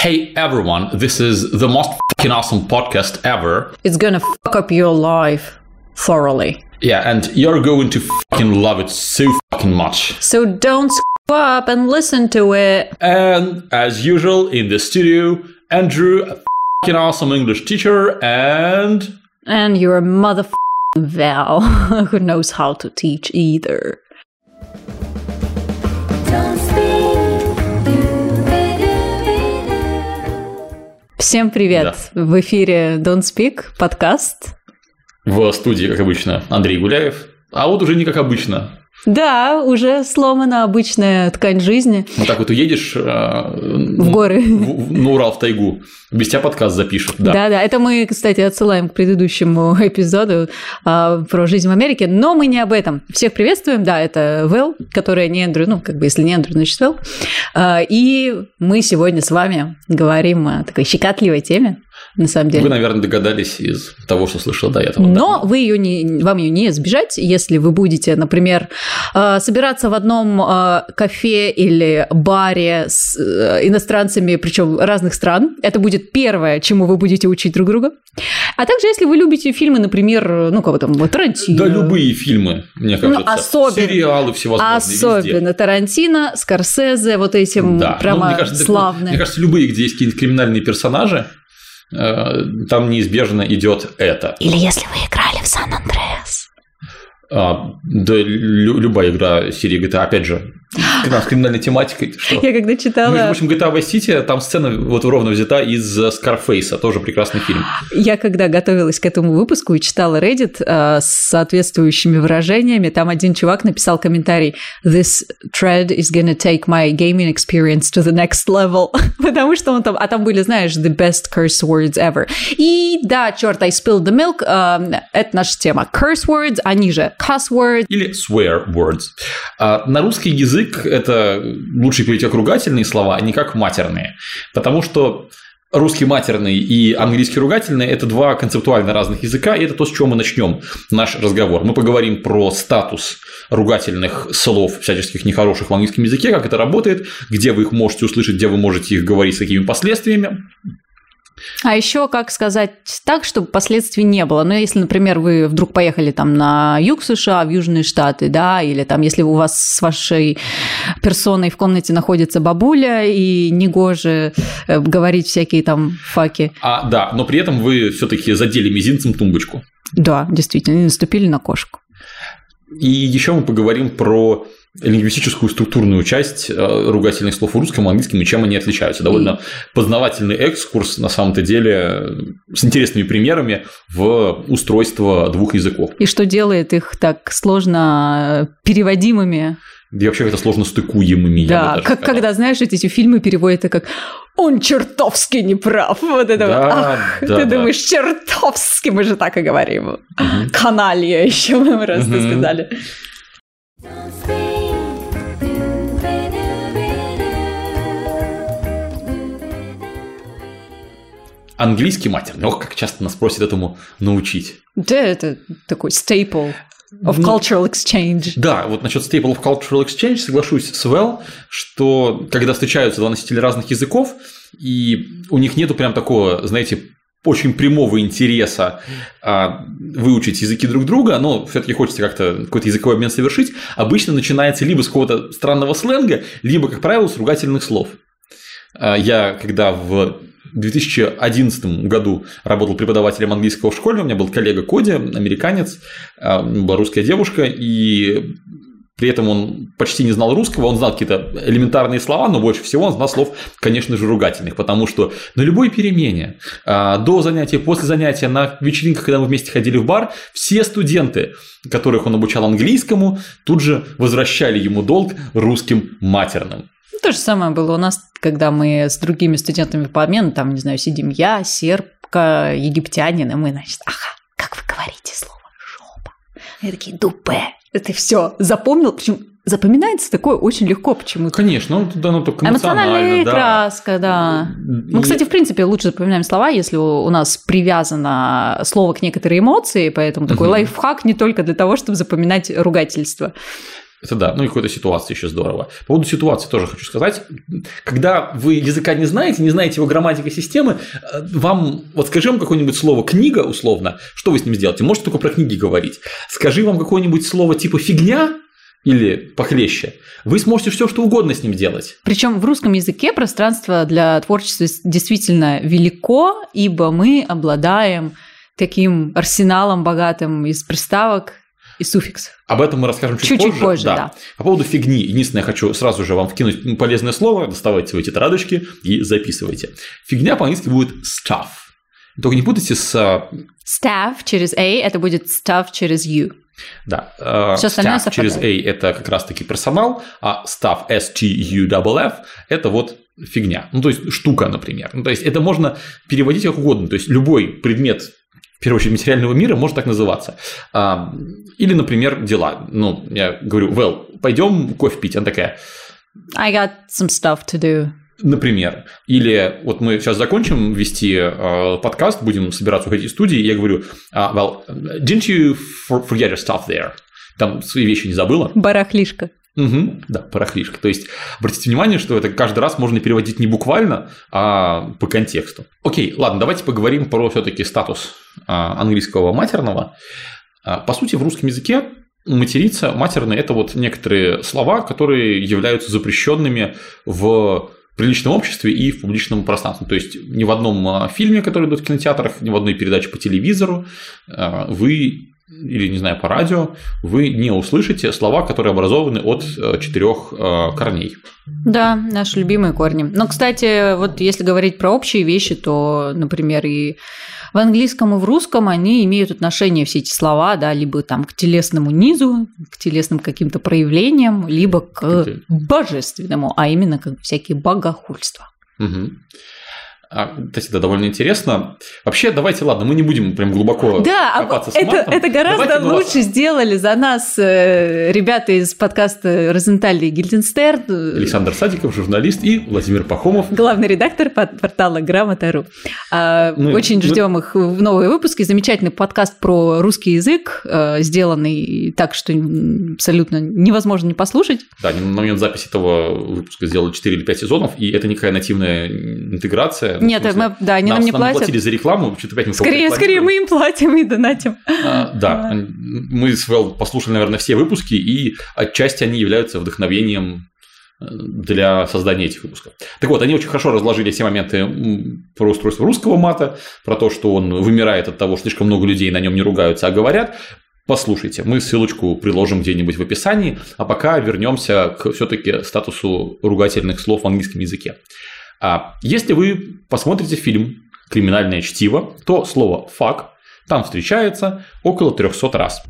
Hey everyone, this is the most fucking awesome podcast ever. It's gonna fuck up your life thoroughly. Yeah, and you're going to fucking love it so fucking much. So don't screw up and listen to it. And as usual, in the studio, Andrew, a fucking awesome English teacher, and And your motherfucking Val, who knows how to teach either. Всем привет! В эфире Don't Speak, подкаст. в студии, как обычно, Андрей Гуляев. А вот уже не как обычно. Да, уже сломана обычная ткань жизни Вот так вот уедешь э, в горы. в- на Урал в тайгу. Без тебя подкаст запишут. Да. Да, да, это мы, кстати, отсылаем к предыдущему эпизоду а, про жизнь в Америке, но мы не об этом. Всех приветствуем, да, это Вэл, которая не Эндрю, ну, как бы, если не Эндрю, значит Вэл. А, и мы сегодня с вами говорим о такой щекотливой теме, на самом деле. Вы, наверное, догадались из того, что слышал до этого. да? Но вы ее не, вам ее не избежать, если вы будете, например, э, собираться в одном э, кафе или баре с э, иностранцами, причем разных стран. Это будет первое, чему вы будете учить друг друга. А также, если вы любите фильмы, например, ну, кого там, вот, Тарантино. Да, любые фильмы, мне кажется. Ну, особенно- Сериалы всевозможные. Особенно везде. Тарантино, Скорсезе, вот этим Да. Ну, прямо мне кажется, славные. Мне кажется, любые, где есть какие-нибудь криминальные персонажи, там неизбежно идет это. Или если вы играли в Сан-Андреас. А, да, лю- любая игра серии GTA, опять же, с криминальной тематикой. Что? Я когда читала... Между прочим, GTA Vice City, там сцена вот ровно взята из Скарфейса, тоже прекрасный фильм. Я когда готовилась к этому выпуску и читала Reddit э, с соответствующими выражениями, там один чувак написал комментарий «This thread is gonna take my gaming experience to the next level», потому что он там... А там были, знаешь, the best curse words ever. И да, черт, I spilled the milk, э, это наша тема. Curse words, они же cuss words, Или swear words. А на русский язык это лучше перейти как ругательные слова, а не как матерные. Потому что русский матерный и английский ругательный – это два концептуально разных языка, и это то, с чего мы начнем наш разговор. Мы поговорим про статус ругательных слов, всяческих нехороших в английском языке, как это работает, где вы их можете услышать, где вы можете их говорить, с какими последствиями. А еще как сказать так, чтобы последствий не было. Ну, если, например, вы вдруг поехали там на юг США, в Южные Штаты, да, или там, если у вас с вашей персоной в комнате находится бабуля, и негоже э, говорить всякие там факи. А, да, но при этом вы все-таки задели мизинцем тумбочку. Да, действительно, и наступили на кошку. И еще мы поговорим про лингвистическую структурную часть э, ругательных слов в русском и английском и чем они отличаются. Довольно познавательный экскурс, на самом-то деле, с интересными примерами в устройство двух языков. И что делает их так сложно переводимыми? И вообще это сложно стыкуемыми. Да, даже как сказал. когда, знаешь, эти, эти фильмы переводят это как «он чертовски неправ». Вот это Да, вот. Ах, да, ты да. думаешь, чертовски, мы же так и говорим. Каналья еще мы просто Мгм. сказали. Английский матерный. Ох, как часто нас просят этому научить. Да, это такой staple of Ну, cultural exchange. Да, вот насчет Staple of Cultural Exchange соглашусь с Вэл, что когда встречаются два носителя разных языков, и у них нету прям такого, знаете, очень прямого интереса а, выучить языки друг друга, но все-таки хочется как-то какой-то языковой обмен совершить, обычно начинается либо с какого-то странного сленга, либо, как правило, с ругательных слов. А, Я когда в 2011 году работал преподавателем английского в школе, у меня был коллега Коди, американец, а, была русская девушка, и при этом он почти не знал русского, он знал какие-то элементарные слова, но больше всего он знал слов, конечно же, ругательных, потому что на любой перемене, а, до занятия, после занятия, на вечеринках, когда мы вместе ходили в бар, все студенты, которых он обучал английскому, тут же возвращали ему долг русским матерным. Ну, То же самое было у нас, когда мы с другими студентами по обмену, там, не знаю, сидим я, сербка, египтянин, и мы, значит, ага, как вы говорите слово жопа? И такие, дупе. Это все запомнил, причем запоминается такое очень легко почему-то. Конечно, ну, да, ну, только Эмоциональная да. краска, да. Мы, И- кстати, в принципе, лучше запоминаем слова, если у нас привязано слово к некоторой эмоции, поэтому такой лайфхак не только для того, чтобы запоминать ругательство. Это да, ну и какой-то ситуации еще здорово. По поводу ситуации тоже хочу сказать. Когда вы языка не знаете, не знаете его грамматики системы, э, вам, вот скажи вам какое-нибудь слово «книга» условно, что вы с ним сделаете? Можете только про книги говорить. Скажи вам какое-нибудь слово типа «фигня», или похлеще, вы сможете все, что угодно с ним делать. Причем в русском языке пространство для творчества действительно велико, ибо мы обладаем таким арсеналом богатым из приставок и суффиксов. Об этом мы расскажем чуть, Чуть-чуть позже. позже, да. По поводу фигни, единственное, я хочу сразу же вам вкинуть полезное слово, доставайте свои тетрадочки и записывайте. Фигня по-английски будет stuff. Только не путайте с а, Staff через A это будет stuff через U. Да, э, Всё остальное staff через A это как раз-таки персонал, а staff S-T-U-F-F это вот фигня. Ну, то есть штука, например. Ну, то есть это можно переводить как угодно. То есть любой предмет, в первую очередь, материального мира может так называться. А, Или, например, дела. Ну, я говорю, well, пойдем кофе пить. Она такая, I got some stuff to do. Например. Или вот мы сейчас закончим вести э, подкаст, будем собираться уходить из студии, и я говорю, а, well, didn't you for- forget your stuff there? Там свои вещи не забыла? Барахлишка. Мгм, да, барахлишка. То есть, обратите внимание, что это каждый раз можно переводить не буквально, а по контексту. Окей, ладно, давайте поговорим про все-таки статус английского матерного. А, По сути, в русском языке материться, матерный – это вот некоторые слова, которые являются запрещенными в приличном обществе и в публичном пространстве. То есть ни в одном а, фильме, который идут в кинотеатрах, ни в одной передаче по телевизору а, вы или, не знаю, по радио, вы не услышите слова, которые образованы от э, четырех корней. Да, наши любимые корни. Но, кстати, вот если говорить про общие вещи, то, например, и в английском, и в русском они имеют отношение, все эти слова, да, либо там к телесному низу, к телесным каким-то проявлениям, либо к божественному, а именно как всякие богохульства. Мгм. А, кстати, да, довольно интересно. Вообще, давайте, ладно, мы не будем прям глубоко Да, а копаться с это, матом. это гораздо Давайте мы вас- лучше сделали за нас э, ребята из подкаста «Розенталь и Гильденстерн», Александр Садиков, журналист, и Владимир Пахомов. главный редактор под- портала Грамота.ру. А, Мы- Очень мы- ждем их в новые выпуски. Замечательный подкаст про русский язык, э, сделанный так, что абсолютно невозможно не послушать. Да, на момент записи этого выпуска сделали 4 или 5 сезонов, и это никакая нативная интеграция. Ну, Нет, мы, да, они нам, нас- не платят. платили за рекламу, что-то опять мы Скорее, скорее мы им платим и донатим. А, да, мы с Вэл послушали, наверное, все выпуски, и отчасти они являются вдохновением э, для создания этих выпусков. Так вот, они очень хорошо разложили все моменты про устройство русского мата, про то, что он вымирает от того, что слишком много людей на нем не ругаются, а говорят. Послушайте, мы ссылочку приложим где-нибудь в описании, а пока вернемся к все-таки статусу ругательных слов в английском языке. А если вы посмотрите фильм «Криминальное чтиво», то слово «fuck» там встречается около 300 раз.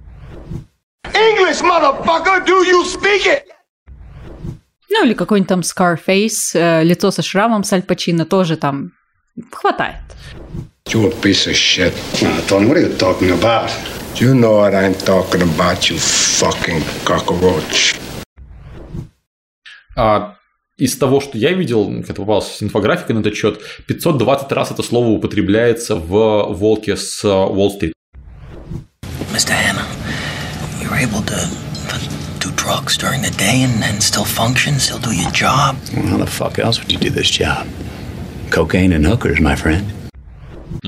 English, motherfucker, do you speak it? Ну, или какой-нибудь там Scarface, э, лицо со шрамом с Аль Пачино тоже там хватает. You're a piece of shit. Nah, Tony, what are you talking about? You know what I'm talking about, you fucking cockroach. А из того, что я видел, когда попалась инфографика на этот счет, 520 раз это слово употребляется в «Волке с Уолл-стрит». Mr. Hanna, you're able to, to do drugs during the day and, and still function, still do your job. Well, how the fuck else would you do this job? Cocaine and hookers, my friend.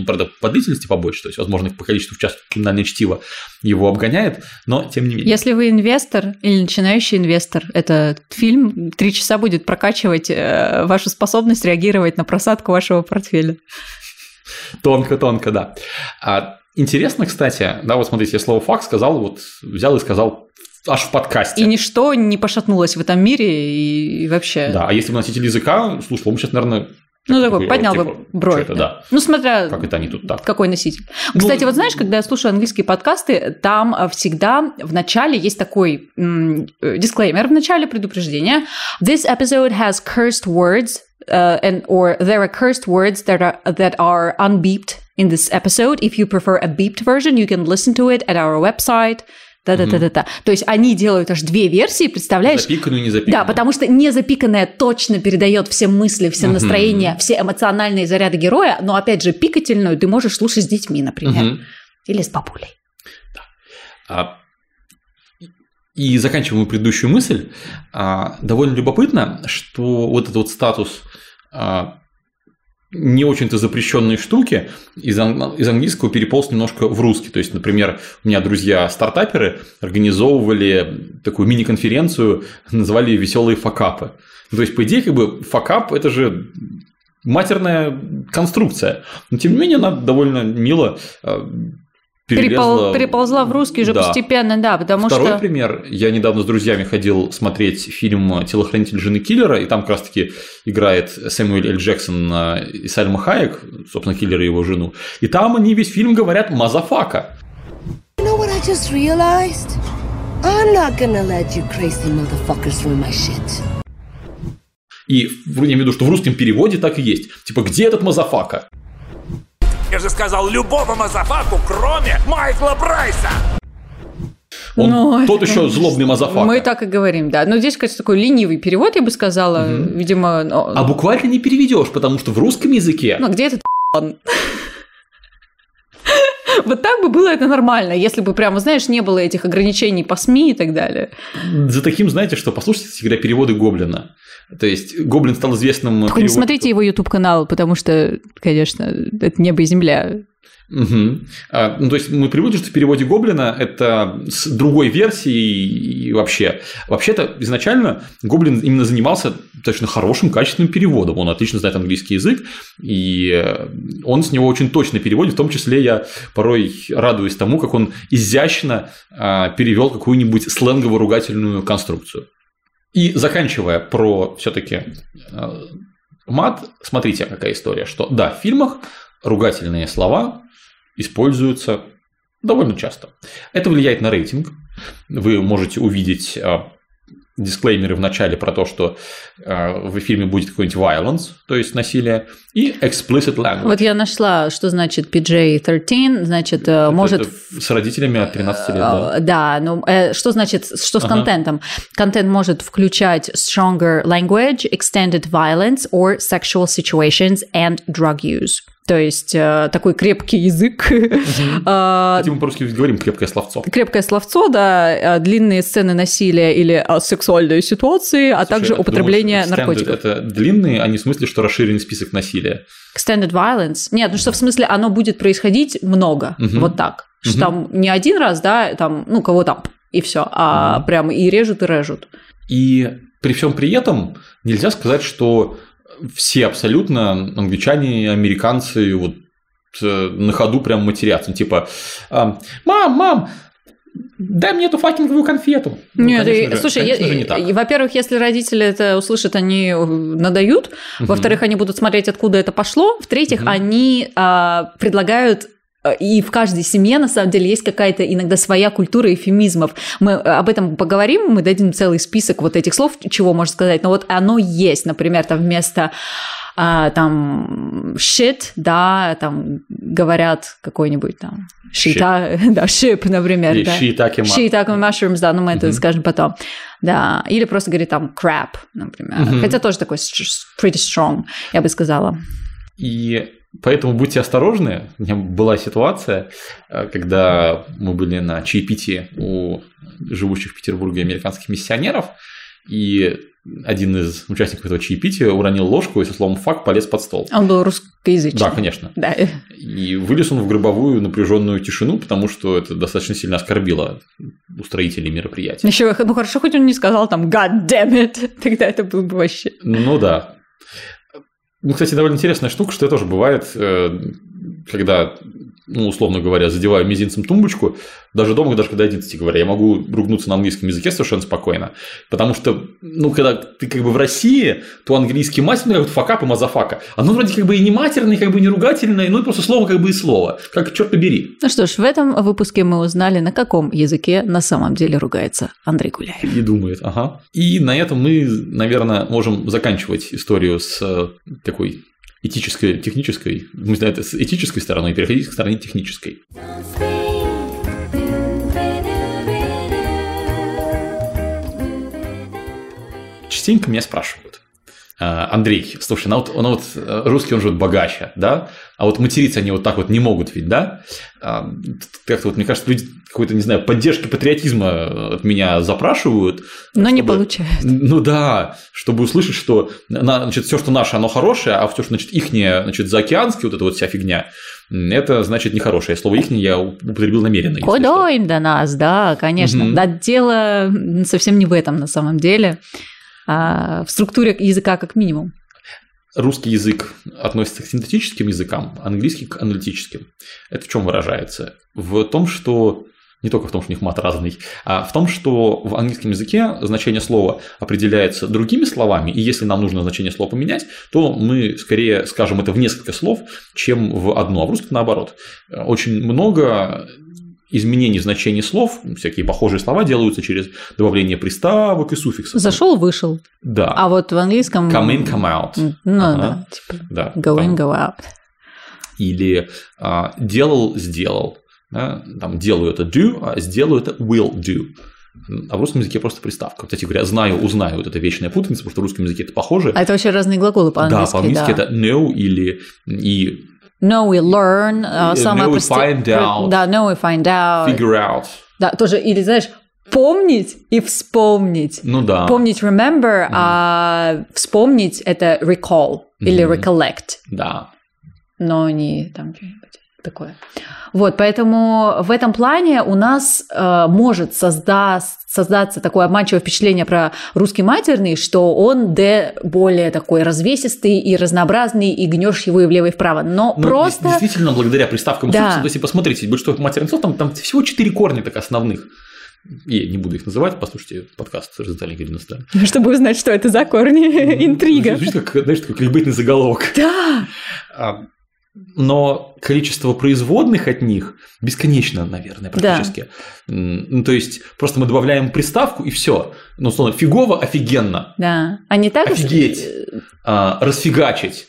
Ну, правда, по длительности побольше, то есть, возможно, по количеству часов криминальное чтиво его обгоняет, но тем не менее. Если вы инвестор или начинающий инвестор, этот фильм три часа будет прокачивать э, вашу способность реагировать на просадку вашего портфеля. Тонко-тонко, да. А, интересно, кстати, да, вот смотрите, я слово «факт» сказал, вот взял и сказал аж в подкасте. И ничто не пошатнулось в этом мире, и, и вообще... Да, а если бы носитель языка слушал, он бы сейчас, наверное, Ну, такой, поднял типа, бы бровь. это, да. Ну, смотря как это они тут так. какой носитель. Ну, Кстати, вот знаешь, когда я слушаю английские подкасты, там э, всегда в начале есть такой м, э, дисклеймер в начале предупреждения. This episode has cursed words uh, and or there are cursed words that are that are unbeeped in this episode. If you prefer a beeped version, you can listen to it at our website. Да-да-да-да-да. То есть они делают аж две версии, представляешь? Запиканную, не запиканную. Да, потому что не запиканная точно передает все мысли, все настроения, все эмоциональные заряды героя, но опять же пикательную ты можешь слушать с детьми, например, или с бабулей. А, И заканчивая мою предыдущую мысль, а, довольно любопытно, что вот этот вот статус а, не очень-то запрещенные штуки из, ан- из английского переполз немножко в русский. То есть, например, у меня друзья-стартаперы организовывали такую мини-конференцию, называли «Веселые факапы». Ну, То есть, по идее, как бы факап – это же матерная конструкция. Но, тем не менее, она довольно мило э, перелезла... Перепол- переползла в русский же Да. постепенно, да, потому Второй что... пример. Я недавно с друзьями ходил смотреть фильм «Телохранитель жены киллера», и там как раз-таки играет Сэмюэль Эль Джексон э, и Сальма Хайек, собственно, киллер и его жену. И там они весь фильм говорят «мазафака». You know what I just realized? I'm not gonna let you crazy motherfuckers ruin my shit. И я имею в виду, что в русском переводе так и есть. Типа, где этот мазафака? Я же сказал любого мазафаку, кроме Майкла Прайса. Он Ну, тот еще злобный мазафака. Мы так и говорим, да. Но здесь, конечно, такой ленивый перевод, я бы сказала. Видимо, ну, А буквально не переведешь, потому что в русском языке ну, где этот он? Вот так бы было это нормально, если бы прямо, знаешь, не было этих ограничений по СМИ и так далее. за таким, знаете, что послушайте всегда переводы Гоблина. То есть Гоблин стал известным. Только не перевод- смотрите его YouTube-канал, потому что, конечно, это небо и земля. Мгм. А, ну, то есть мы приводим, что в переводе Гоблина это с другой версией и вообще. Вообще-то изначально Гоблин именно занимался достаточно хорошим, качественным переводом. Он отлично знает английский язык, и э, он с него очень точно переводит. В том числе я порой радуюсь тому, как он изящно а, перевел какую-нибудь сленгово-ругательную конструкцию. И заканчивая про все-таки мат, смотрите, какая история, что да, в фильмах ругательные слова используются довольно часто. Это влияет на рейтинг. Вы можете увидеть а, дисклеймеры в начале про то, что а, в фильме будет какой-нибудь violence, то есть насилие, и explicit language. Вот я нашла, что значит PJ-13, значит, э, Это- может... это с родителями от 13 лет, да. Э, Да, ну э, что значит, что с Ага. контентом? Контент может включать stronger language, extended violence or sexual situations and drug use. То есть э, такой крепкий язык, Кстати, мы по-русски говорим крепкое словцо. крепкое словцо, да, э, длинные сцены насилия или э, сексуальные ситуации, а также а употребление думаешь, наркотиков. Это длинные, а не в смысле, что расширенный список насилия. Extended violence. Нет, ну что в смысле оно будет происходить много, вот так. Что там не один раз, да, там, ну, кого там, и все, а Мгм. прям и режут, и режут. И при всем при этом нельзя сказать, что все абсолютно англичане и американцы вот э, на ходу прям матерятся. Типа, а, мам, мам, дай мне эту факинговую конфету. Ну, Нет, и- конечно же- слушай, конечно я- же, не так. и, во-первых, если родители это услышат, они э, надают. Во-вторых, они будут смотреть, откуда это пошло. В-третьих, Мгм. они а, предлагают и в каждой семье, на самом деле, есть какая-то иногда своя культура эфемизмов. Мы э, об этом поговорим, мы дадим целый список вот этих слов, чего можно сказать. Но вот оно есть, например, там вместо а, там shit, да, там говорят какой-нибудь там шита, да, ship, например, Или да. shiitake Shiitake mushrooms, да, но мы это Мгм. скажем потом. Да, или просто говорит там crap, например. Мгм. Хотя тоже такой pretty strong, я бы сказала. И поэтому будьте осторожны. У меня была ситуация, э, когда мы были на чаепитии у живущих в Петербурге американских миссионеров, и один из участников этого чаепития уронил ложку и со словом «фак» полез под стол. Он был русскоязычный. Да, конечно. Да. И вылез он в гробовую напряженную тишину, потому что это достаточно сильно оскорбило устроителей мероприятия. Еще, ну хорошо, хоть он не сказал там God damn it, тогда это было бы вообще. Ну да. Ну, кстати, довольно интересная штука, что это тоже бывает, э, когда, ну, условно говоря, задеваю мизинцем тумбочку, даже дома, даже когда 11 говоря, я могу ругнуться на английском языке совершенно спокойно. Потому что, ну, когда ты как бы в России, то английский матерный, как вот fuck up и мазафака. Оно вроде как бы и не матерное, как бы и не ругательное, ну, и просто слово как бы и слово. Как черт побери. Ну что ж, в этом выпуске мы узнали, на каком языке на самом деле ругается Андрей Гуляев. И думает, ага. И на этом мы, наверное, можем заканчивать историю с э, такой этической, технической, мы знаем, это с этической стороны, и переходить к стороне технической. Частенько меня спрашивают, Андрей, слушай, ну вот, ну вот э, русский, он же вот богаче, да? А вот материться они вот так вот не могут ведь, да? А, Как-то вот, мне кажется, люди какой-то, не знаю, поддержки патриотизма от меня запрашивают. Но не чтобы- получают. Ну да, чтобы услышать, что на- значит, все, что наше, оно хорошее, а все, что значит, ихнее, значит, заокеанское, вот эта вот вся фигня, это значит нехорошее. Слово ихнее я употребил намеренно. им до нас, да, конечно. Мгм. Да, дело совсем не в этом на самом деле, в структуре языка как минимум. Русский язык относится к синтетическим языкам, английский к аналитическим. Это в чем выражается? В том, что не только в том, что у них мат разный, а в том, что в английском языке значение слова определяется другими словами, и если нам нужно значение слова поменять, то мы скорее скажем это в несколько слов, чем в одно, а в русском наоборот. Очень много изменений значений слов, всякие похожие слова делаются через добавление приставок и суффиксов. Зашел, вышел. Да. А вот в английском... Come in, come out. Ну Ага. да, типа Да, go in, go out. или а, делал, сделал. Да? Там делаю это do, а сделаю это will do. А в русском языке просто приставка. Кстати говоря, знаю, узнаю, вот это вечная путаница, потому что в русском языке это похоже. А это вообще разные глаголы да, по-английски. по-английски это know или и Know we learn. а, Know самое we прости- find out. Да, know we find out. figure out. Да, тоже, или знаешь, помнить и вспомнить. Ну да. Помнить remember, а вспомнить это recall или Мгм. recollect, Да. но не там что-нибудь такое. Вот, поэтому в этом плане у нас э, может созда- создаться такое обманчивое впечатление про русский матерный, что он д более такой развесистый и разнообразный, и гнешь его и влево, и вправо. Но Ну, просто... Действительно, благодаря приставкам Да. то есть, посмотрите, большинство матерных слов, там, там всего четыре корня так основных. Я не буду их называть, послушайте подкаст Розентали Геринста. Чтобы узнать, что это за корни, интрига. Звучит как, знаешь, такой кликбейтный заголовок. Да, А, Но количество производных от них бесконечно, наверное, практически. М, Ну, то есть, просто мы добавляем приставку и все. Ну, условно, фигово, офигенно, да. А не так? Офигеть. а, расфигачить.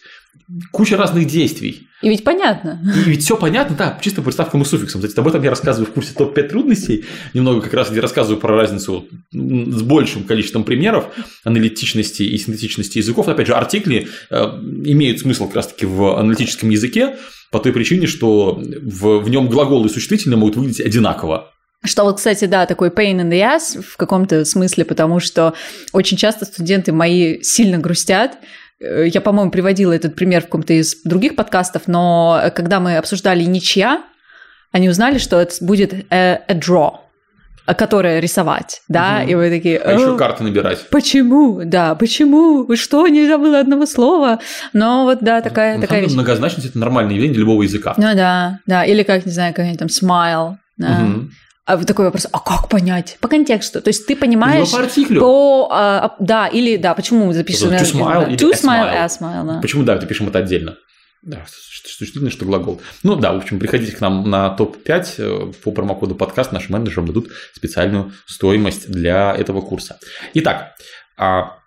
Куча разных действий. И ведь понятно. И ведь все понятно, да, чисто приставкам и суффиксам. Кстати, об этом я рассказываю в курсе топ-5 трудностей, немного как раз где рассказываю про разницу с большим количеством примеров аналитичности и синтетичности языков. Опять же, артикли э, имеют смысл как раз-таки в аналитическом языке по той причине, что в, в нем глаголы и существительные могут выглядеть одинаково. Что вот, кстати, да, такой pain in the ass в каком-то смысле, потому что очень часто студенты мои сильно грустят. Э, Я, по-моему, приводила этот пример в каком-то из других подкастов, но когда мы обсуждали ничья, они узнали, что это будет a, a draw, которое рисовать, да, Мгм. и вы такие... А еще «О, карты набирать. Почему? Да, почему? Что, нельзя было одного слова? Но вот, да, такая, На такая деле, вещь. многозначность – это нормальное явление для любого языка. Ну да, да, или как, не знаю, какой-нибудь там smile, да. Мгм. А вот такой вопрос, а как понять? По контексту. То есть ты понимаешь по артиклю. по... а, да, или да, почему мы запишем... To smile или To a smile, smile. a smile, да. Почему, да, это пишем это отдельно? Да, что существительное, что глагол. Ну да, в общем, приходите к нам на топ-5 э, по промокоду подкаст, нашим менеджерам дадут специальную стоимость для этого курса. Итак, а,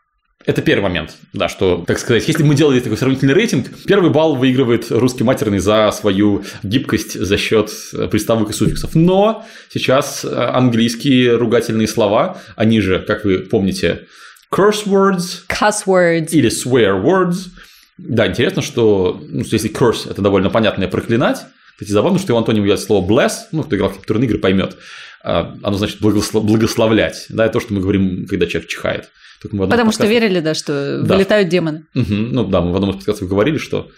это первый момент, да, что, так сказать, если мы делали такой сравнительный рейтинг, первый балл выигрывает русский матерный за свою гибкость за счет э, приставок и суффиксов. Но сейчас э, английские ругательные слова, они же, как вы помните, curse words, Cuss words. или swear words. Да, интересно, что ну, если curse – это довольно понятное проклинать, кстати, забавно, что его антоним является слово bless, ну, кто играл в компьютерные игры, поймет. А, Оно значит благосло- благословлять, да, это то, что мы говорим, когда человек чихает. Потому из что верили, да, что Да. вылетают демоны. Мгм. Ну да, мы в одном из подкастов говорили, что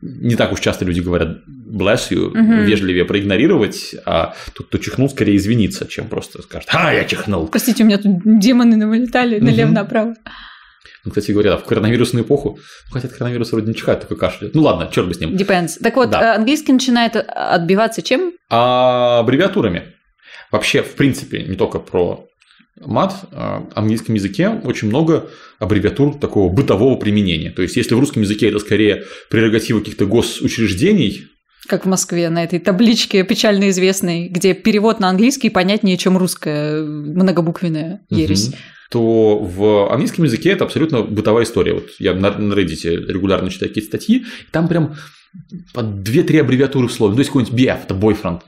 не так уж часто люди говорят bless you, Мгм. вежливее проигнорировать, а тут кто чихнул, скорее извиниться, чем просто скажет «А, я чихнул». Простите, у меня тут демоны вылетали Мгм. налево-направо. Ну, кстати говоря, да, в коронавирусную эпоху, ну, хотя от коронавируса вроде не чихает, только кашляет. Ну ладно, черт бы с ним. Depends. Так вот, Да. э, английский начинает отбиваться чем? А аббревиатурами. Вообще, в принципе, не только про мат, а в английском языке очень много аббревиатур такого бытового применения. То есть, если в русском языке это скорее прерогатива каких-то госучреждений, Как в Москве на этой табличке печально известной, где перевод на английский понятнее, чем русская многобуквенная ересь. Мгм. то в английском языке это абсолютно бытовая история. Вот я на, на Reddit регулярно читаю какие-то статьи, и там прям по 2-3 аббревиатуры в слове. Ну, то есть какой-нибудь BF – это boyfriend.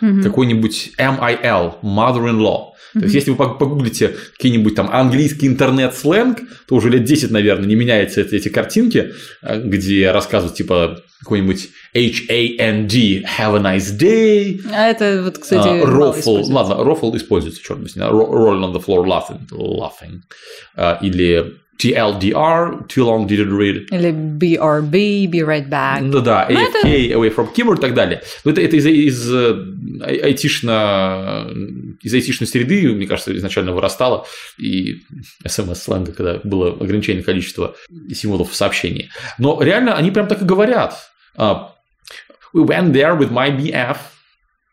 Какой-нибудь MIL, mother-in-law. То есть, если вы погуглите какие-нибудь там английский интернет-сленг, то уже лет 10, наверное, не меняются эти, эти картинки, э, где рассказывают типа какой-нибудь H-A-N-D, have a nice day. А это вот, кстати, Roffle, используется. ладно, roffle используется, черт возьми, ro- roll on the floor laughing, laughing. А, Или TLDR, too long didn't read. Или BRB, be right back. Ну да, Ну, AFK, away from keyboard и так далее. Но это, это из, из э, ай- айтишно, из айтишной среды, мне кажется, изначально вырастало, и смс-сленга, когда было ограниченное количество символов в сообщении. Но реально они прям так и говорят. А, We went there with my BF.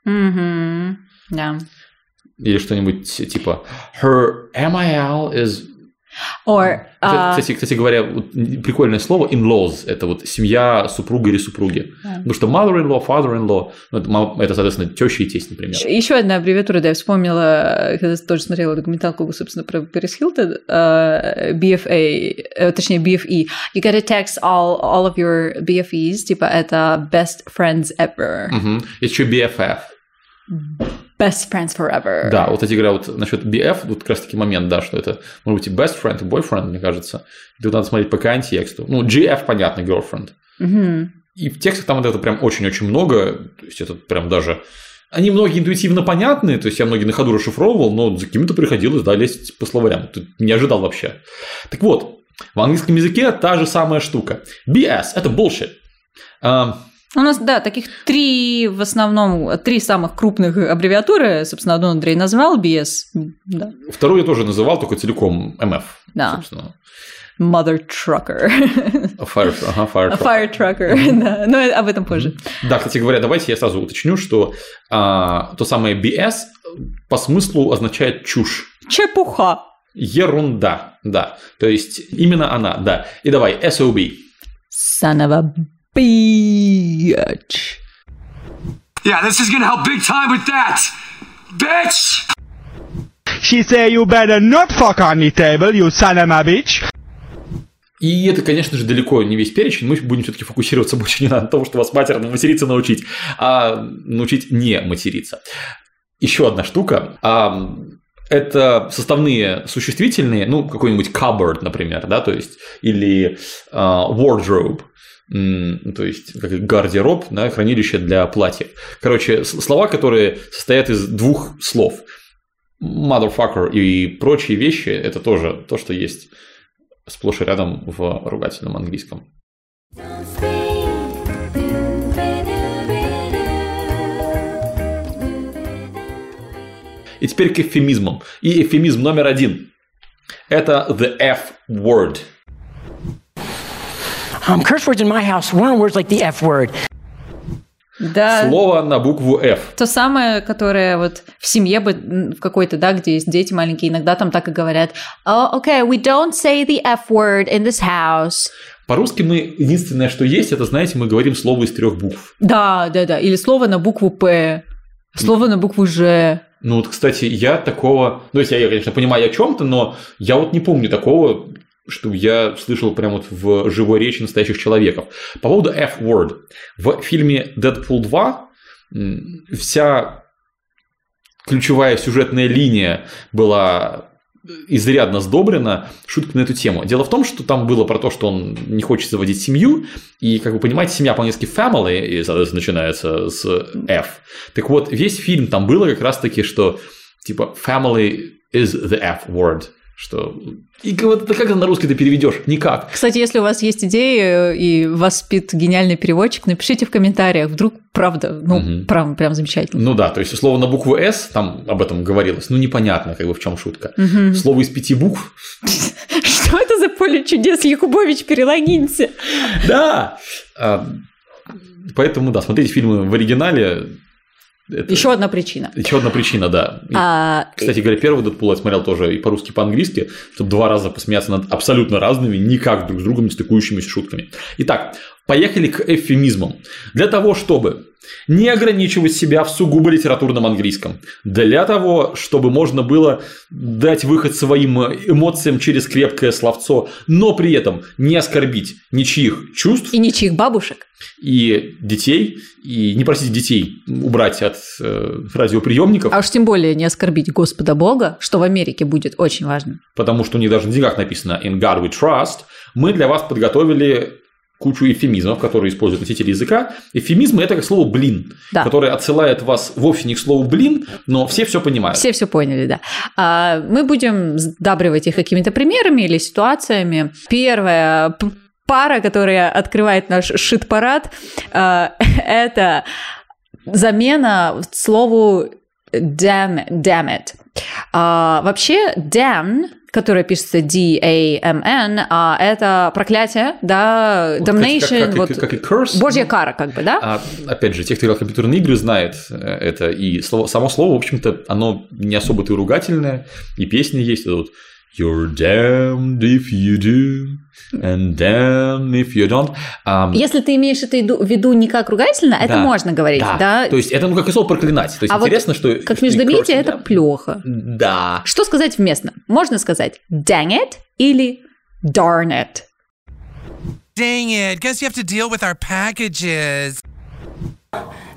Мгм. Да. Или что-нибудь типа Her MIL is... Or, а, Кстати, кстати говоря, вот прикольное слово in-laws – это вот семья, супруга или супруги. Потому что mother-in-law, father-in-law ну, это, соответственно, теща и тесть, например. Еще одна аббревиатура, да, я вспомнила, когда тоже смотрела документалку, собственно, про Пэрис Хилтон, э, BFA, э, точнее, BFE. You gotta text all, all of your BFEs, типа это best friends ever. Мгм. Есть еще BFF. Best friends forever. Да, вот, кстати говоря, вот насчет BF, вот как раз таки момент, да, что это может быть и best friend, и boyfriend, мне кажется. Тут надо смотреть по контексту. Ну, GF, понятно, girlfriend. Мгм. И в текстах там вот это прям очень-очень много, то есть это прям даже... Они многие интуитивно понятны, то есть я многие на ходу расшифровывал, но за какими-то приходилось, да, лезть по словарям. Тут не ожидал вообще. Так вот, в английском языке та же самая штука. BS – это bullshit. У нас, да, таких три в основном, три самых крупных аббревиатуры. Собственно, одну Андрей назвал, BS. Да. вторую я тоже называл, только целиком MF. Да. Собственно. Mother Trucker. Fire, ага, fire truck. Fire Trucker, да. Но об этом позже. Да, кстати говоря, давайте я сразу уточню, что а, то самое BS по смыслу означает чушь. Чепуха. Ерунда, да. То есть именно она, да. И давай, SOB. Son of a bitch. Yeah, this is gonna help big time with that. Bitch! She say you better not fuck on the table, you son of a bitch. И это, конечно же, далеко не весь перечень. Мы будем все-таки фокусироваться больше не на том, что вас матерно материться научить, а научить не материться. Еще одна штука. а, Это составные существительные, ну, какой-нибудь cupboard, например, да, то есть, или а, wardrobe, то есть, как гардероб, да, хранилище для платьев. Короче, слова, которые состоят из двух слов. Motherfucker и прочие вещи – это тоже то, что есть сплошь и рядом в ругательном английском. И теперь к эвфемизмам. И эвфемизм номер один – это the F-word. Um, curse words in my house weren't words like the F word. Да. Слово на букву F. То самое, которое вот в семье бы в какой-то, да, где есть дети маленькие, иногда там так и говорят. Oh, okay, we don't say the F word in this house. По-русски мы единственное, что есть, это, знаете, мы говорим слово из трех букв. Да, да, да. Или слово на букву П, слово на букву Ж. Ну вот, кстати, я такого... Ну, если я, конечно, понимаю о чем-то, но я вот не помню такого, чтобы я слышал прям вот в живой речи настоящих человеков. По поводу F-word. В фильме «Дэдпул 2» м, вся ключевая сюжетная линия была изрядно сдобрена шуткой на эту тему. Дело в том, что там было про то, что он не хочет заводить семью, и, как вы понимаете, семья по-английски family, и, соответственно, начинается с F. Так вот, весь фильм там было как раз-таки, что типа family is the F word, что... И вот как это на русский ты переведешь? Никак. Кстати, если у вас есть идеи и вас спит гениальный переводчик, напишите в комментариях. Вдруг правда, ну, Мгм. прям, прям замечательно. Ну да, то есть слово на букву S, там об этом говорилось, ну непонятно, как бы в чем шутка. Мгм. Слово из пяти букв, Что это за поле чудес, Якубович, перелогинься? да. А, Поэтому, да, смотрите фильмы в оригинале. Это Еще одна причина. Еще одна причина, да. И, А, Кстати говоря, первый Дэдпул я смотрел тоже и по-русски, и по-английски, чтобы два раза посмеяться над абсолютно разными, никак друг с другом не стыкующимися шутками. Итак, поехали к эвфемизмам. Для того, чтобы Не ограничивать себя в сугубо литературном английском. Для того, чтобы можно было дать выход своим эмоциям через крепкое словцо, но при этом не оскорбить ничьих чувств. И ничьих бабушек. И детей, и не просить детей убрать от э, радиоприемников. А уж тем более не оскорбить Господа Бога, что в Америке будет очень важно. Потому что у них даже на деньгах написано «In God we trust». Мы для вас подготовили кучу эфемизмов, которые используют носители языка. Эфемизмы – это как слово «блин», Да. которое отсылает вас вовсе не к слову «блин», но все все понимают. Все все поняли, да. А, Мы будем сдабривать их какими-то примерами или ситуациями. Первая пара, которая открывает наш шит-парад, а, это замена слову damn, damn it. А, вообще, damn, которое пишется D-A-M-N, а, это проклятие, да, Вот, damnation, как- как- вот, как- и curse, божья ну, кара, как бы, да? А, опять же, те, кто играл в компьютерные игры, знают э, это. И слово, само слово, в общем-то, оно не особо-то и ругательное. И песня есть. Это вот You're damned if you do, and damned if you don't. Ам, Если ты имеешь это в виду не как ругательно, это да, можно говорить, да? То есть это ну как и слово проклинать. То есть А вот интересно, что Как что и междометие это да. плохо. Да. Что сказать вместно? Можно сказать dang it или darn it. Dang it, guess you have to deal with our packages.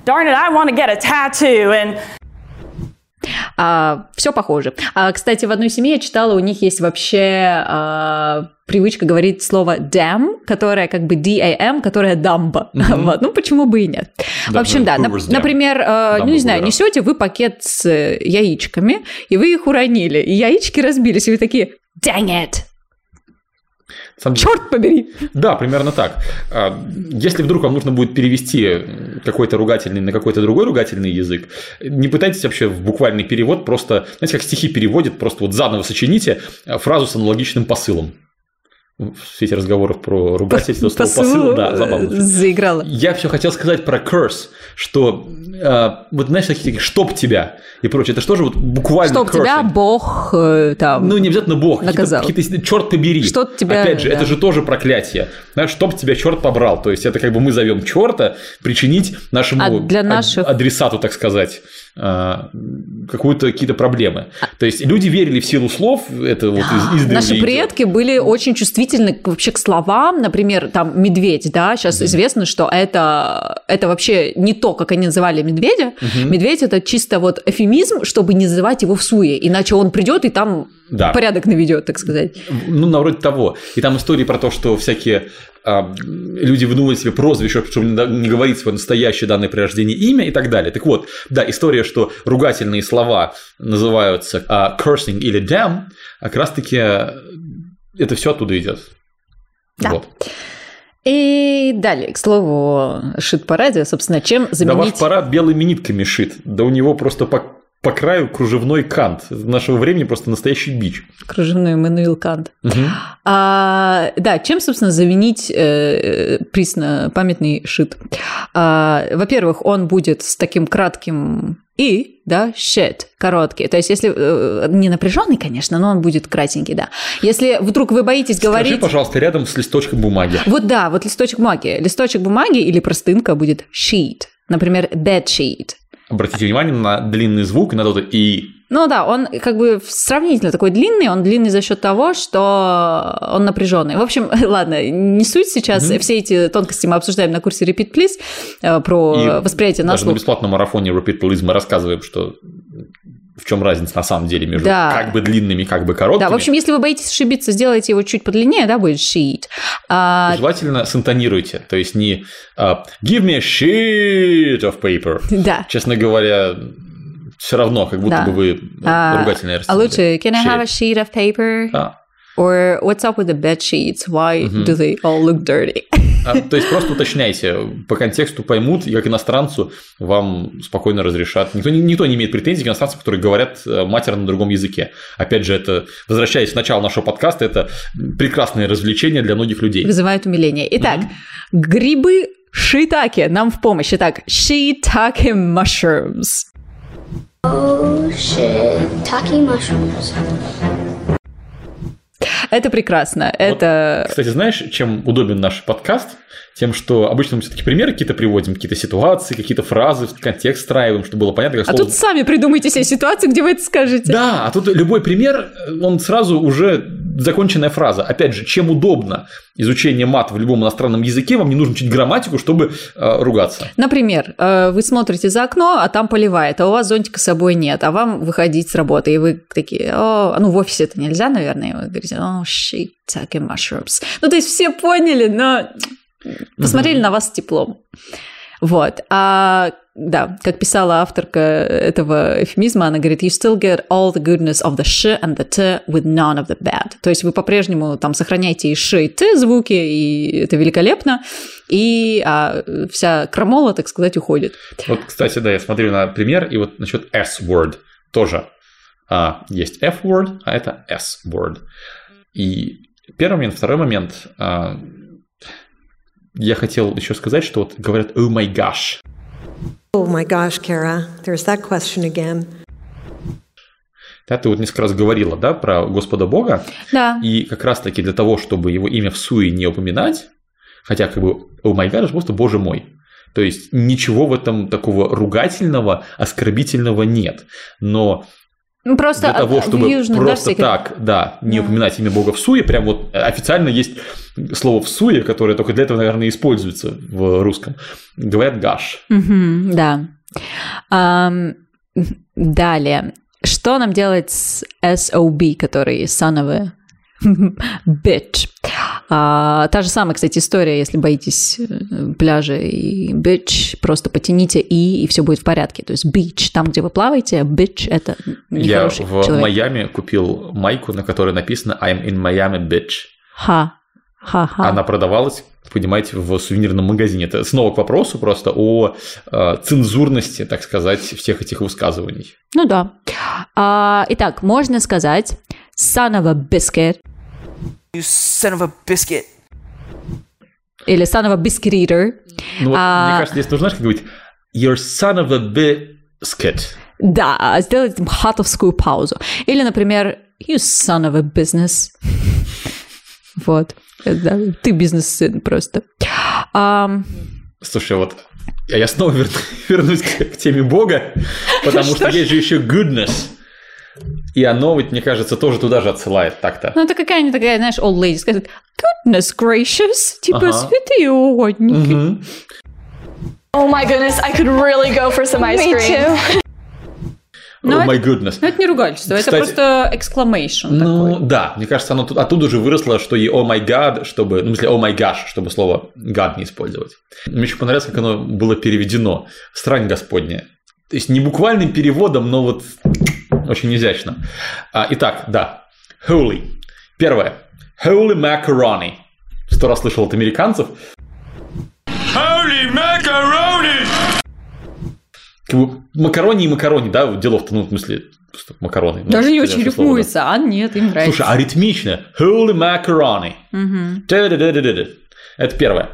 Darn it, I want to get a tattoo and все похоже. А, кстати, в одной семье я читала, у них есть вообще а, привычка говорить слово damn, которое как бы D-A-M, которое дамба. Мгм. Вот. Ну, почему бы и нет. в Да, общем, да. Hoover's нап- Dam. например, э, ну, не знаю, несете вы пакет с э, яичками, и вы их уронили, и яички разбились, и вы такие dang it. Черт побери! Да, примерно так. А, Если вдруг вам нужно будет перевести какой-то ругательный на какой-то другой ругательный язык, не пытайтесь вообще в буквальный перевод просто, знаете, как стихи переводят, просто вот заново сочините а, фразу с аналогичным посылом. В свете разговоров про ругательство, слово Посыл, посыл, да, э, забавно. Заиграла. Я все хотел сказать про curse, что э, вот знаешь, такие, такие «чтоб тебя» и прочее, это что же вот буквально Чтоб cursing? тебя Бог э, там... Ну, не обязательно Бог, наказал. какие-то черт побери. Что тебя, Опять же, да. это же тоже проклятие. Знаешь, чтоб тебя черт побрал. То есть это как бы мы зовем черта причинить нашему А для наших- адресату, так сказать, какую-то какие-то проблемы. То есть люди верили в силу слов, это вот из, издревле Наши идет. предки были очень чувствительны вообще к словам, например, там медведь, да, сейчас известно, что это, это вообще не то, как они называли медведя. Мгм. Медведь это чисто вот эфемизм, чтобы не называть его в суе, иначе он придет и там Да. порядок наведет, так сказать. Ну, на вроде того. И там истории про то, что всякие а, люди выдумывали себе прозвище, чтобы не, говорить свое настоящее данное при рождении имя и так далее. Так вот, да, история, что ругательные слова называются а, cursing или damn, а как раз-таки а, это все оттуда идет. Да. Вот. И далее, к слову, шит-параде, собственно, чем Да ваш заменить... парад белыми нитками шит. Да у него просто по, по краю кружевной кант. Нашего времени просто настоящий бич. Кружевной Мануил Кант. Мгм. А, да, чем, собственно, заменить э, присно памятный шит? А, во-первых, он будет с таким кратким и, да, shit, короткий. То есть, если э, не напряженный, конечно, но он будет кратенький, да. Если вдруг вы боитесь Скажи, говорить... пожалуйста, рядом с листочком бумаги. Вот да, вот листочек бумаги. Листочек бумаги или простынка будет sheet. Например, bed sheet. Обратите внимание на длинный звук и на то и. Ну да, он как бы сравнительно такой длинный, он длинный за счет того, что он напряженный. В общем, ладно, не суть сейчас, Мгм. все эти тонкости мы обсуждаем на курсе Repeat Please э, про И восприятие на даже на слух. бесплатном марафоне Repeat Please мы рассказываем, что в чем разница на самом деле между Да. как бы длинными, как бы короткими. Да, в общем, если вы боитесь ошибиться, сделайте его чуть подлиннее, да, будет sheet. А, Желательно синтонируйте, то есть не а, give me a sheet of paper. Да. Честно говоря, все равно, как будто Да. бы вы а, ругательное а лучше, can I have a Sheet. of paper? Да. Or what's up with the bed sheets? Why Мгм. do they all look dirty? А, то есть просто уточняйте, по контексту поймут, и как иностранцу вам спокойно разрешат. Никто, не- никто не имеет претензий к иностранцам, которые говорят э, матерно на другом языке. Опять же, это, возвращаясь к началу нашего подкаста, это прекрасное развлечение для многих людей. Вызывает умиление. Итак, грибы шитаки нам в помощь. Итак, shiitake mushrooms. Oh shit, taki mushrooms. Это прекрасно. Это... Кстати, знаешь, чем удобен наш подкаст? Тем, что обычно мы все-таки примеры какие-то приводим, какие-то ситуации, какие-то фразы, в контекст встраиваем, чтобы было понятно, как А тут сами придумайте себе ситуацию, где вы это скажете. Да, а тут любой пример, он сразу уже законченная фраза. Опять же, чем удобно изучение мат в любом иностранном языке, вам не нужно учить грамматику, чтобы э, ругаться. Например, э, вы смотрите за окно, а там поливает, а у вас зонтика с собой нет, а вам выходить с работы, и вы такие, о, ну в офисе это нельзя, наверное, и вы говорите, о, shit, talking mushrooms. Ну, то есть все поняли, но посмотрели на вас с теплом. Вот. А да, как писала авторка этого эфемизма, она говорит, you still get all the goodness of the sh and the t with none of the bad. То есть вы по-прежнему там сохраняете и ш, и т звуки, и это великолепно, и а, вся крамола, так сказать, уходит. Вот, кстати, да, я смотрю на пример, и вот насчет S-word тоже а, есть F-word, а это S-word. И первый момент, второй момент, а, я хотел еще сказать, что вот говорят «oh my gosh». Oh my gosh, Kara, there's that question again. Да, ты вот несколько раз говорила, да, про Господа Бога. Да. И как раз-таки для того, чтобы его имя в суе не упоминать, хотя как бы «oh my gosh» просто «боже мой». То есть ничего в этом такого ругательного, оскорбительного нет. Но ну, просто для того, чтобы Южном, просто да, так, да, не да. упоминать имя Бога в суе, прям вот официально есть слово в суе, которое только для этого, наверное, используется в русском. Говорят гаш. Угу, да. Um, далее. Что нам делать с SOB, который son of a bitch? А, та же самая, кстати, история, если боитесь пляжа и bitch, просто потяните и, и все будет в порядке. То есть beach, там, где вы плаваете, bitch – это нехороший Я в человек. Майами купил майку, на которой написано I'm in Miami, bitch. Ха. Ха-ха. Она продавалась, понимаете, в сувенирном магазине. Это снова к вопросу просто о э, цензурности, так сказать, всех этих высказываний. Ну да. А, итак, можно сказать son of a biscuit. You son of a biscuit. Или son of a biscuit eater. Ну, вот, А, Мне кажется, здесь нужно, знаешь, как говорить You're son of a biscuit. Да, сделать хатовскую паузу. Или, например, you son of a business. Вот. Да, ты бизнес-сын просто. Ам, Слушай, вот я снова вер- вернусь к, к теме Бога, потому что есть же еще goodness. И оно, ведь, мне кажется, тоже туда же отсылает так-то. Ну, это какая-нибудь такая, знаешь, old lady скажет, goodness gracious, типа, Ага. святые угодники. Мгм. Oh my goodness, I could really go for some ice Me cream. Ну, oh my это- goodness. Ну, это не ругательство, это Кстати, просто exclamation Ну, такой. да, мне кажется, оно тут- оттуда же выросло, что и oh my god, чтобы, ну, в смысле, oh my gosh, чтобы слово god не использовать. Мне еще понравилось, как оно было переведено. Страň Господня. То есть не буквальным переводом, но вот очень изящно. А, итак, да. Holy. Первое. Holy macaroni. Сто раз слышал от американцев. Holy macaroni! Как бы макарони и макарони, да, делов-то, ну, в смысле, просто макароны. Ну, Даже не очень слово, да. рифмуется, а нет, им нравится. Слушай, а ритмично. Holy macaroni. Мгм. Да-да-да-да-да. Это первое.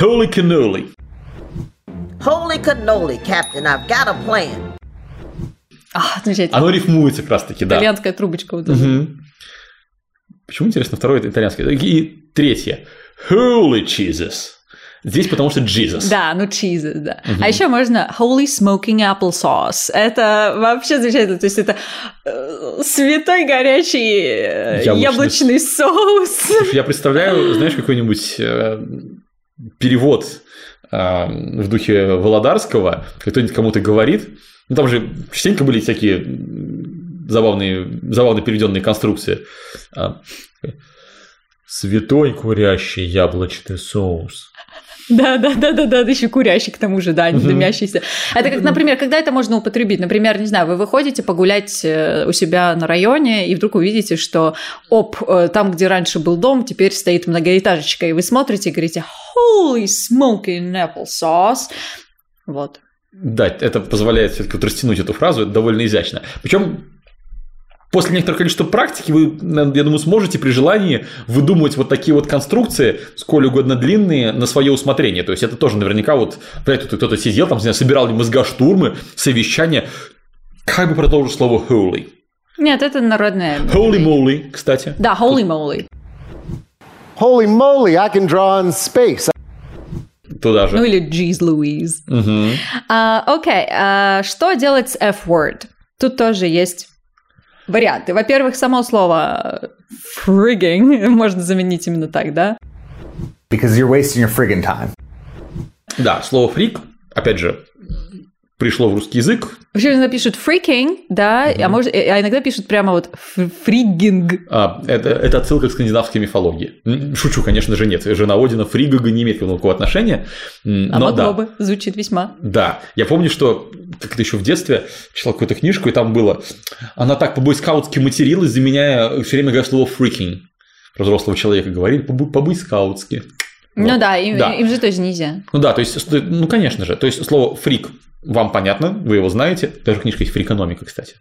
Holy cannoli. Holy cannoli, Captain, I've got a plan. А, замечательно. Оно рифмуется как раз-таки, да. Итальянская трубочка вот. Мгм. Почему, интересно, второе это итальянское? И третье. Holy Jesus. Здесь потому что Jesus. Да, ну cheeses, да. Мгм. А еще можно holy smoking applesauce. Это вообще замечательно. То есть это э, святой горячий э, Яблочный яблочный соус. Слушай, я представляю, знаешь, какой-нибудь э, перевод э, в духе Володарского, кто-нибудь кому-то говорит. Ну, там же частенько были всякие забавные, забавно переведенные конструкции. А, Святой курящий яблочный соус. Да, да, да, да, да, еще курящий к тому же, да, не дымящийся. Это как, например, когда это можно употребить? Например, не знаю, вы выходите погулять э, у себя на районе, и вдруг увидите, что оп, э, там, где раньше был дом, теперь стоит многоэтажечка, и вы смотрите и говорите holy smoking applesauce. Вот. Да, это позволяет все-таки вот растянуть эту фразу, это довольно изящно. Причем после некоторого количества практики вы, я думаю, сможете при желании выдумывать вот такие вот конструкции, сколь угодно длинные, на свое усмотрение. То есть это тоже наверняка вот, понимаете, тут кто-то сидел, там, собирал мозга штурмы, совещания, как бы продолжить слово holy. Нет, это народная. Holy moly, кстати. Да, holy moly. Holy moly, I can draw in space. Туда же. Ну или jeez Louise. А, Окей, а что делать с F-word? Тут тоже есть варианты. Во-первых, само слово frigging можно заменить именно так, да? Because you're wasting your friggin' time. Да, слово фрик, опять же, пришло в русский язык. Вообще иногда пишут freaking, да, а, может, а иногда пишут прямо вот фригинг. А, это, это отсылка к скандинавской мифологии. Шучу, конечно же, нет. Жена Одина Фригага не имеет никакого отношения. А Но могло да. бы, звучит весьма. Да, я помню, что как-то еще в детстве читал какую-то книжку, и там было, она так по-бойскаутски материлась, заменяя все время слово freaking. Про взрослого человека говорили по- по-бойскаутски. Ну да, им, Да. им же тоже нельзя. Ну да, то есть, ст- ну конечно же, то есть слово фрик вам понятно, вы его знаете, даже книжка есть фрикономика, кстати.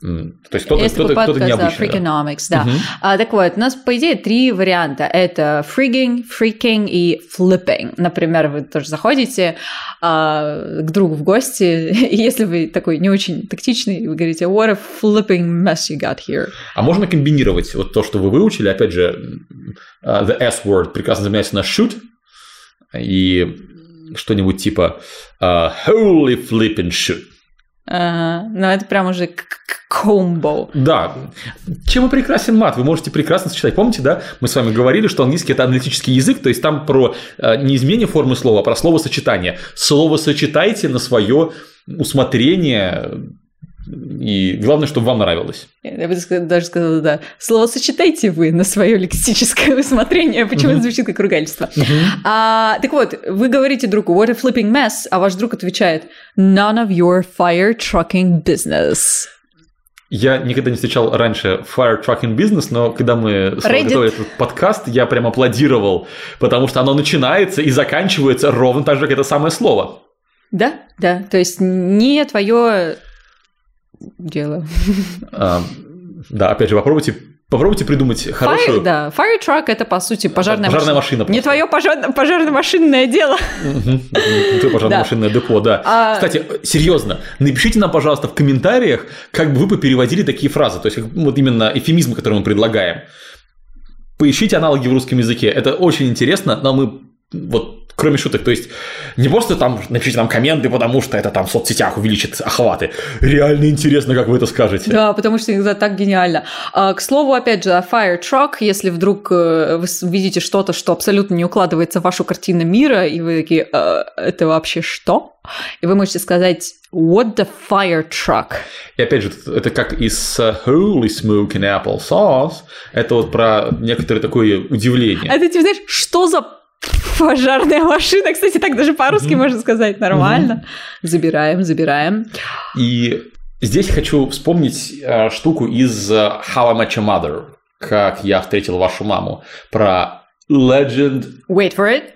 То есть кто-то, кто-то, кто-то да, необычный. да. Freakonomics, да. Мгм. А, так вот, у нас, по идее, три варианта. Это frigging, freaking и flipping. Например, вы тоже заходите а, к другу в гости, и если вы такой не очень тактичный, вы говорите, what a flipping mess you got here. А можно комбинировать вот то, что вы выучили, опять же, а, the S-word прекрасно заменяется на shoot, и что-нибудь типа а, holy flipping shoot. Ага, ну, это прям уже комбо. Да. Чем и прекрасен мат? Вы можете прекрасно сочетать. Помните, да? Мы с вами говорили, что английский это аналитический язык, то есть там про э, не изменение формы слова, а про словосочетание. Слово сочетайте на свое усмотрение, и главное, чтобы вам нравилось. Я бы даже сказала, да. Слово сочетайте вы на свое лексическое усмотрение, почему это звучит как ругательство. А, так вот, вы говорите другу, what a flipping mess, а ваш друг отвечает, none of your fire trucking business. Я никогда не встречал раньше fire trucking business, но когда мы готовили этот подкаст, я прям аплодировал, потому что оно начинается и заканчивается ровно так же, как это самое слово. Да, да, то есть не твое дело. А, да, опять же, попробуйте, попробуйте придумать хорошую... Fire, да, fire truck это по сути пожарная, Пожарная машина Не твое пожарно-машинное дело. Мгм. Это пожарное Да. машинное депо, да. А- Кстати, серьезно, напишите нам, пожалуйста, в комментариях, как бы вы бы переводили такие фразы, то есть вот именно эфемизмы, которые мы предлагаем. Поищите аналоги в русском языке, это очень интересно, но мы вот кроме шуток, то есть не просто там напишите нам комменты, потому что это там в соцсетях увеличит охваты. Реально интересно, как вы это скажете. Да, потому что иногда так гениально. А, к слову, опять же, о fire truck, если вдруг э, вы видите что-то, что абсолютно не укладывается в вашу картину мира, и вы такие, «Э, это вообще что? И вы можете сказать, what the fire truck? И опять же, это как из э, Holy Smoking Apple Sauce, это вот про некоторое такое удивление. А ты тебе знаешь, что за пожарная машина? Кстати, так даже по-русски можно сказать нормально. Забираем, забираем. И здесь хочу вспомнить э, штуку из э, How I Met Your Mother, как я встретил вашу маму, про Legend Wait for it.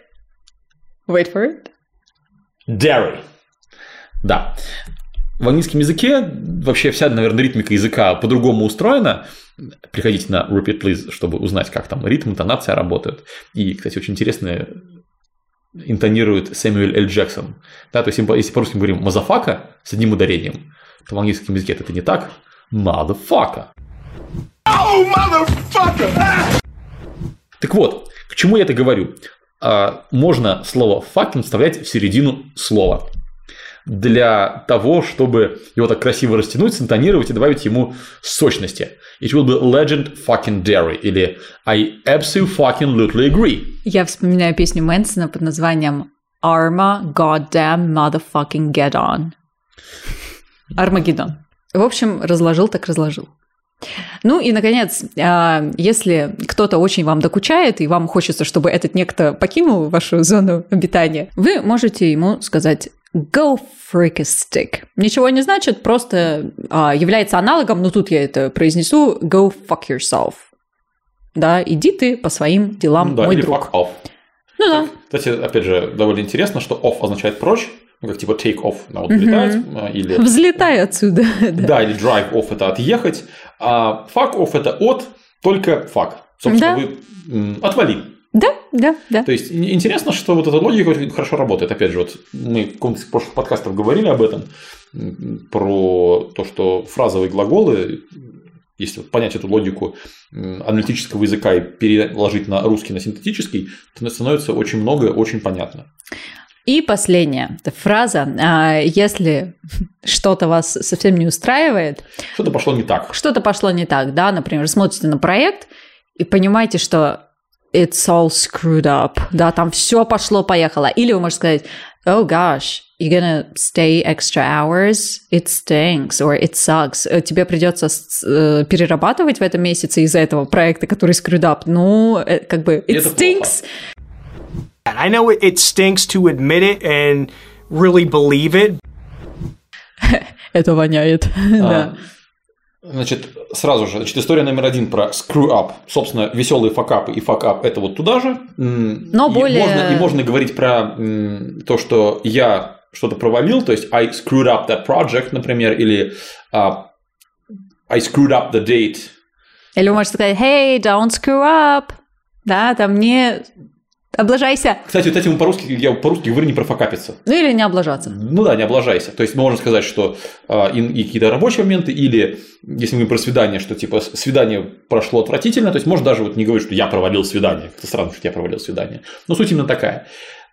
Wait for it. Dairy. Да. В английском языке вообще вся, наверное, ритмика языка по-другому устроена. Приходите на Repeat Please, чтобы узнать, как там ритм, интонация работают. И, кстати, очень интересно интонирует Сэмюэль Л. Джексон. Да, то есть, если по-русски говорим «мазафака» с одним ударением, то в английском языке это не так. Oh, motherfucker! Так вот, к чему я это говорю? А, Можно слово fucking вставлять в середину слова для того, чтобы его так красиво растянуть, синтонировать и добавить ему сочности. It will be legen-fucking-dary или I absolutely agree. Я вспоминаю песню Мэнсона под названием Arma Goddamn Motherfucking Get On. Армагеддон. В общем, разложил так разложил. Ну и, наконец, а, если кто-то очень вам докучает, и вам хочется, чтобы этот некто покинул вашу зону обитания, вы можете ему сказать Go freak a stick. Ничего не значит, просто а, является аналогом, но тут я это произнесу, go fuck yourself. Да, иди ты по своим делам, да, мой или друг. fuck off. Ну да. Кстати, опять же, довольно интересно, что off означает прочь, ну, как типа take off, на вот Мгм. летать, а, или... Взлетай отсюда. да. Да, или drive off это отъехать, а fuck off это от, только fuck. Собственно, Да. вы отвали. Да, да, да. То есть ин- интересно, что вот эта логика очень хорошо работает. Опять же, вот мы в каком-то из прошлых подкастов говорили об этом, про то, что фразовые глаголы если понять эту логику аналитического языка и переложить на русский, на синтетический, то становится очень многое очень понятно. И последняя фраза. а, Если что-то вас совсем не устраивает... Что-то пошло не так. Что-то пошло не так, да, например, смотрите на проект и понимаете, что it's all screwed up, да, там все пошло-поехало. Или вы можете сказать, oh gosh, you're gonna stay extra hours, it stinks, or it sucks. Э, Тебе придется э, перерабатывать в этом месяце из-за этого проекта, который screwed up. Ну, э, как бы, it Это stinks. I know it, it stinks to admit it and really believe it. Это воняет. Да. Значит, сразу же, значит, история номер один про screw up. Собственно, веселые факапы и факап это вот туда же. Но и более- Можно, и можно говорить про то, что я что-то провалил, то есть I screwed up that project, например, или а, I screwed up the date. Или вы можете сказать, hey, don't screw up. Да, там не облажайся. Кстати, вот этим по-русски, я по-русски говорю не про факапиться. Ну или не облажаться. Ну да, не облажайся. То есть мы можем сказать, что а, и, и какие-то рабочие моменты, или если мы говорим про свидание, что типа свидание прошло отвратительно, то есть можно даже вот не говорить, что я провалил свидание. Как-то странно, что я провалил свидание. Но суть именно такая.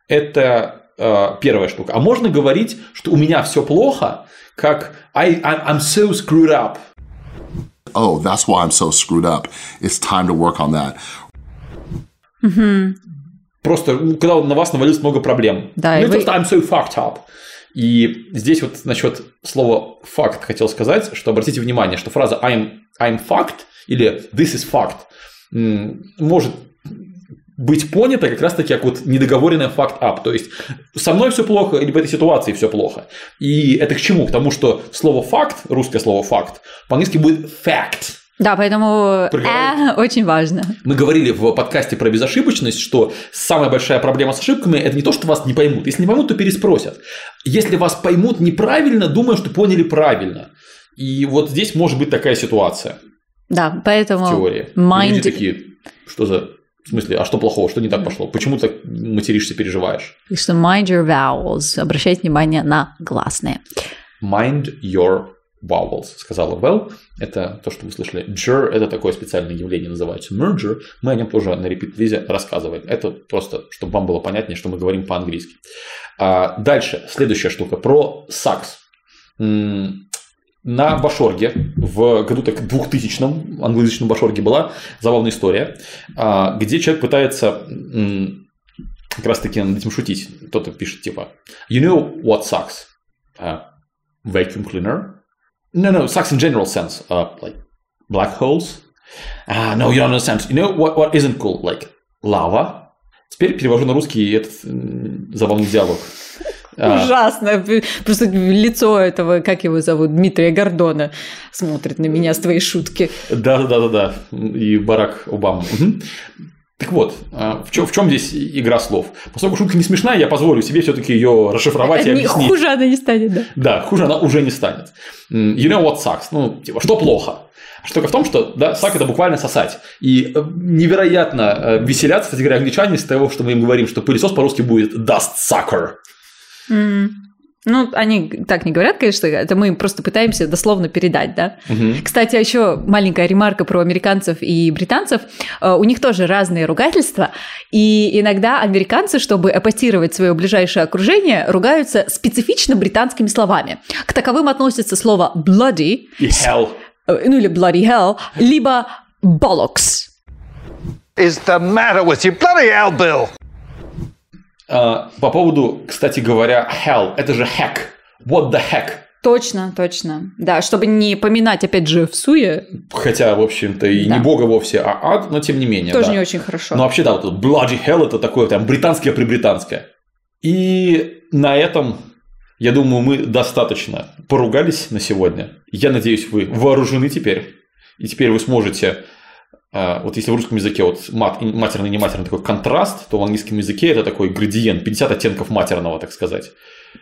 Это а, первая штука. А можно говорить, что у меня все плохо, как I, I, I'm so screwed up. Oh, that's why I'm so screwed up. It's time to work on that. Просто, когда на вас навалилось много проблем. Да, ну, и вы- I'm so fucked up. И здесь вот насчет слова факт хотел сказать, что обратите внимание, что фраза I'm, I'm fucked или this is fact м, может быть понята как раз-таки как вот недоговоренная факт up. То есть со мной все плохо или в этой ситуации все плохо. И это к чему? К тому, что слово факт, русское слово факт, по-английски будет fact. Да, поэтому э, очень важно. Мы говорили в подкасте про безошибочность, что самая большая проблема с ошибками – это не то, что вас не поймут. Если не поймут, то переспросят. Если вас поймут неправильно, думаю, что поняли правильно. И вот здесь может быть такая ситуация Да, поэтому в теории. Mind... Люди такие, что за... В смысле, а что плохого, что не так пошло? Почему так материшься, переживаешь? И что mind your vowels. Обращайте внимание на гласные. Mind your vowels, сказала Вэл. Это то, что вы слышали. Jur – это такое специальное явление, называется merger. Мы о нем тоже на репит-визе рассказываем. Это просто, чтобы вам было понятнее, что мы говорим по-английски. А дальше, следующая штука про сакс. На Башорге в году так 2000-м, англоязычном Башорге была забавная история, а, где человек пытается как раз таки над этим шутить. Кто-то пишет типа You know what sucks? Uh, vacuum cleaner? No, no, sucks in general sense. Uh, like black holes? Ah, no, you don't understand. You know what, what isn't cool? Like lava? Теперь перевожу на русский этот забавный диалог. А, Ужасно. Просто лицо этого, как его зовут, Дмитрия Гордона, смотрит на меня с твоей шутки. Да, да, да, да. И Барак Обама. Так вот, а, в чем, в чем здесь игра слов? Поскольку шутка не смешная, я позволю себе все-таки ее расшифровать и Не- объяснить. хуже она не станет, да. Да, хуже она уже не станет. You know what sucks? Ну, типа, что плохо? Штука в том, что да, сак это буквально сосать. И э, невероятно э, веселятся, кстати говоря, англичане с того, что мы им говорим, что пылесос по-русски будет dust sucker. М. Ну, они так не говорят, конечно, это мы просто пытаемся дословно передать, да. Мгм. Кстати, еще маленькая ремарка про американцев и британцев. Э, У них тоже разные ругательства, и иногда американцы, чтобы эпатировать свое ближайшее окружение, ругаются специфично британскими словами. К таковым относятся слово bloody, И hell. э, ну или bloody hell, либо bollocks. Is the matter with you? Bloody hell, Bill! А, По поводу, кстати говоря, hell, это же heck. What the heck? Точно, точно. Да, чтобы не поминать, опять же, в суе, Хотя, в общем-то, и Да. не бога вовсе, а ад, но тем не менее. тоже да. не очень хорошо. Но вообще, да, вот bloody hell это такое прям британское-прибританское. И на этом, я думаю, мы достаточно поругались на сегодня. Я надеюсь, вы вооружены теперь. И теперь вы сможете, вот если в русском языке вот мат, матерный и нематерный такой контраст, то в английском языке это такой градиент, 50 оттенков матерного, так сказать.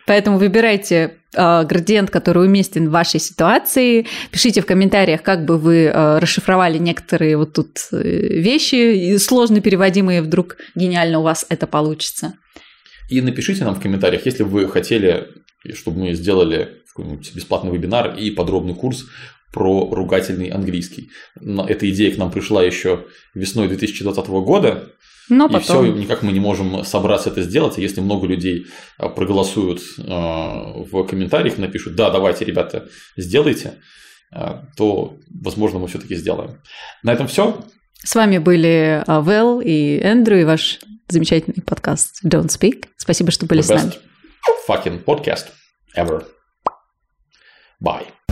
Поэтому выбирайте э, градиент, который уместен в вашей ситуации. Пишите в комментариях, как бы вы э, расшифровали некоторые вот тут э, вещи, сложно переводимые, вдруг гениально у вас это получится. И напишите нам в комментариях, если бы вы хотели, чтобы мы сделали какой-нибудь бесплатный вебинар и подробный курс про ругательный английский. Эта идея к нам пришла еще весной 2020 года, но и потом... все, никак мы не можем собраться это сделать. И если много людей а, проголосуют а, в комментариях, напишут, да, давайте, ребята, сделайте, а, то, возможно, мы все-таки сделаем. На этом все. С вами были Вэл и Эндрю и ваш замечательный подкаст Don't Speak. Спасибо, что были The с нами. Fucking podcast ever. Bye.